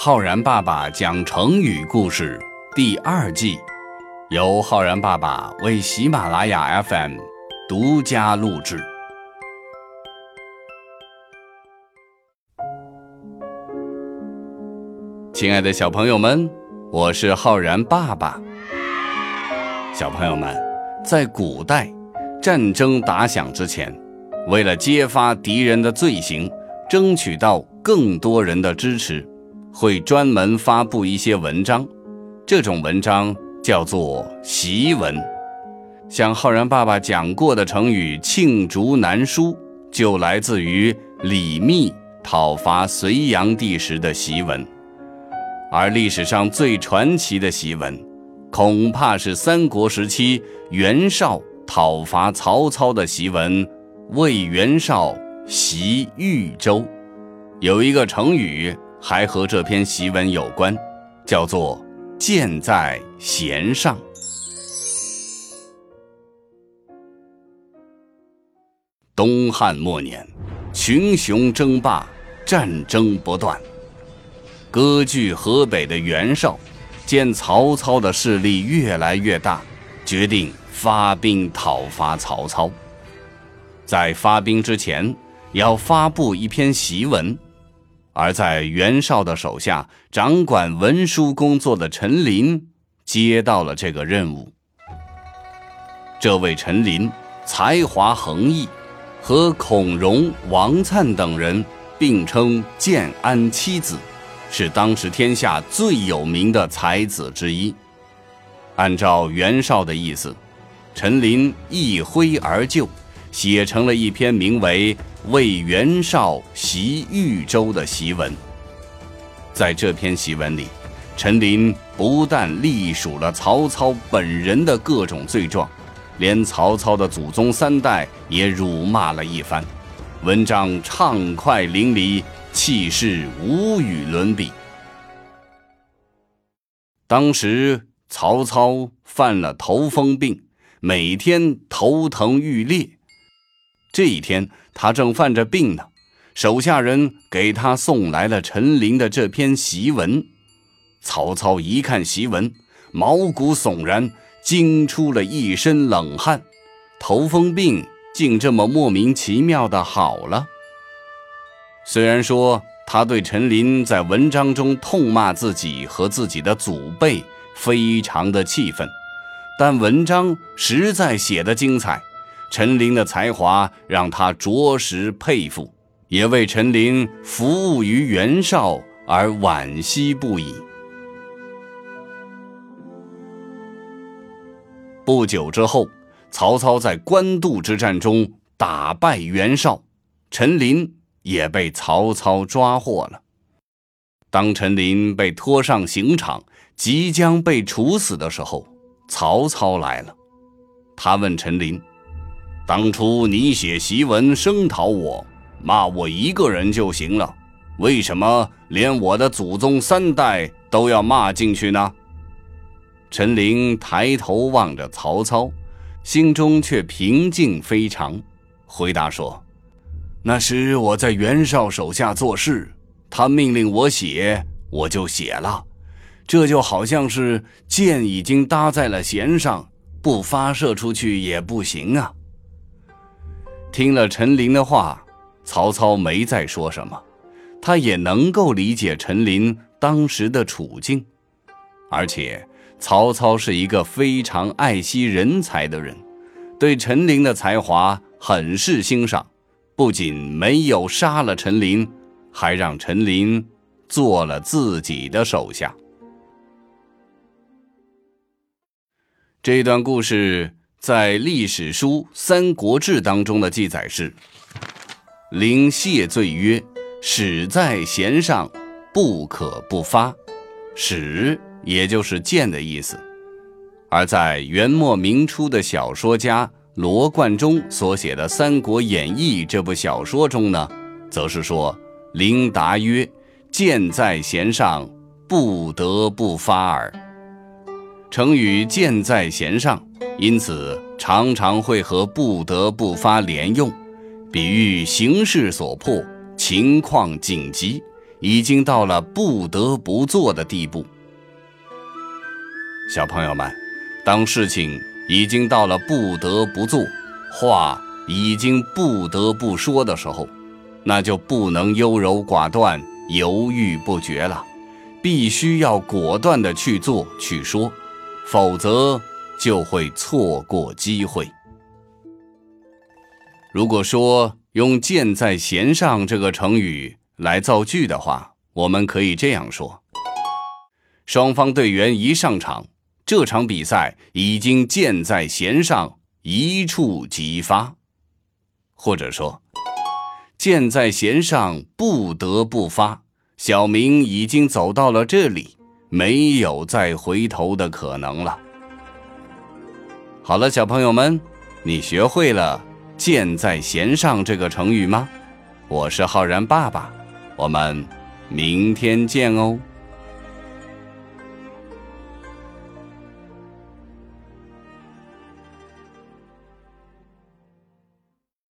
浩然爸爸讲成语故事第二季，由浩然爸爸为喜马拉雅 FM 独家录制。亲爱的小朋友们，我是浩然爸爸。小朋友们，在古代，战争打响之前，为了揭发敌人的罪行，争取到更多人的支持。会专门发布一些文章，这种文章叫做檄文。像浩然爸爸讲过的成语“罄竹难书”，就来自于李密讨伐隋炀帝时的檄文。而历史上最传奇的檄文，恐怕是三国时期袁绍讨伐曹操的檄文“为袁绍袭豫州”。有一个成语。还和这篇檄文有关，叫做“箭在弦上”。东汉末年，群雄争霸，战争不断。割据河北的袁绍，见曹操的势力越来越大，决定发兵讨伐曹操。在发兵之前，要发布一篇檄文。而在袁绍的手下掌管文书工作的陈琳接到了这个任务。这位陈琳才华横溢，和孔融、王粲等人并称建安七子，是当时天下最有名的才子之一。按照袁绍的意思，陈琳一挥而就，写成了一篇名为。为袁绍袭豫州的檄文，在这篇檄文里，陈琳不但隶属了曹操本人的各种罪状，连曹操的祖宗三代也辱骂了一番，文章畅快淋漓，气势无与伦比。当时曹操犯了头风病，每天头疼欲裂。这一天，他正犯着病呢，手下人给他送来了陈琳的这篇檄文。曹操一看檄文，毛骨悚然，惊出了一身冷汗。头风病竟这么莫名其妙的好了。虽然说他对陈琳在文章中痛骂自己和自己的祖辈非常的气愤，但文章实在写得精彩。陈琳的才华让他着实佩服，也为陈琳服务于袁绍而惋惜不已。不久之后，曹操在官渡之战中打败袁绍，陈琳也被曹操抓获了。当陈琳被拖上刑场，即将被处死的时候，曹操来了，他问陈琳。当初你写檄文声讨我，骂我一个人就行了，为什么连我的祖宗三代都要骂进去呢？陈琳抬头望着曹操，心中却平静非常，回答说：“那时我在袁绍手下做事，他命令我写，我就写了。这就好像是箭已经搭在了弦上，不发射出去也不行啊。”听了陈琳的话，曹操没再说什么。他也能够理解陈琳当时的处境，而且曹操是一个非常爱惜人才的人，对陈琳的才华很是欣赏，不仅没有杀了陈琳，还让陈琳做了自己的手下。这段故事。在历史书《三国志》当中的记载是：“临谢罪曰：‘矢在弦上，不可不发。’矢也就是箭的意思。而在元末明初的小说家罗贯中所写的《三国演义》这部小说中呢，则是说：‘临答曰：‘箭在弦上，不得不发耳。’成语‘箭在弦上’。”因此，常常会和不得不发连用，比喻形势所迫，情况紧急，已经到了不得不做的地步。小朋友们，当事情已经到了不得不做，话已经不得不说的时候，那就不能优柔寡断、犹豫不决了，必须要果断的去做去说，否则就会错过机会。如果说用“箭在弦上”这个成语来造句的话，我们可以这样说：双方队员一上场，这场比赛已经箭在弦上，一触即发；或者说，箭在弦上，不得不发。小明已经走到了这里，没有再回头的可能了。好了，小朋友们，你学会了。箭在弦上这个成语吗？我是浩然爸爸，我们明天见哦。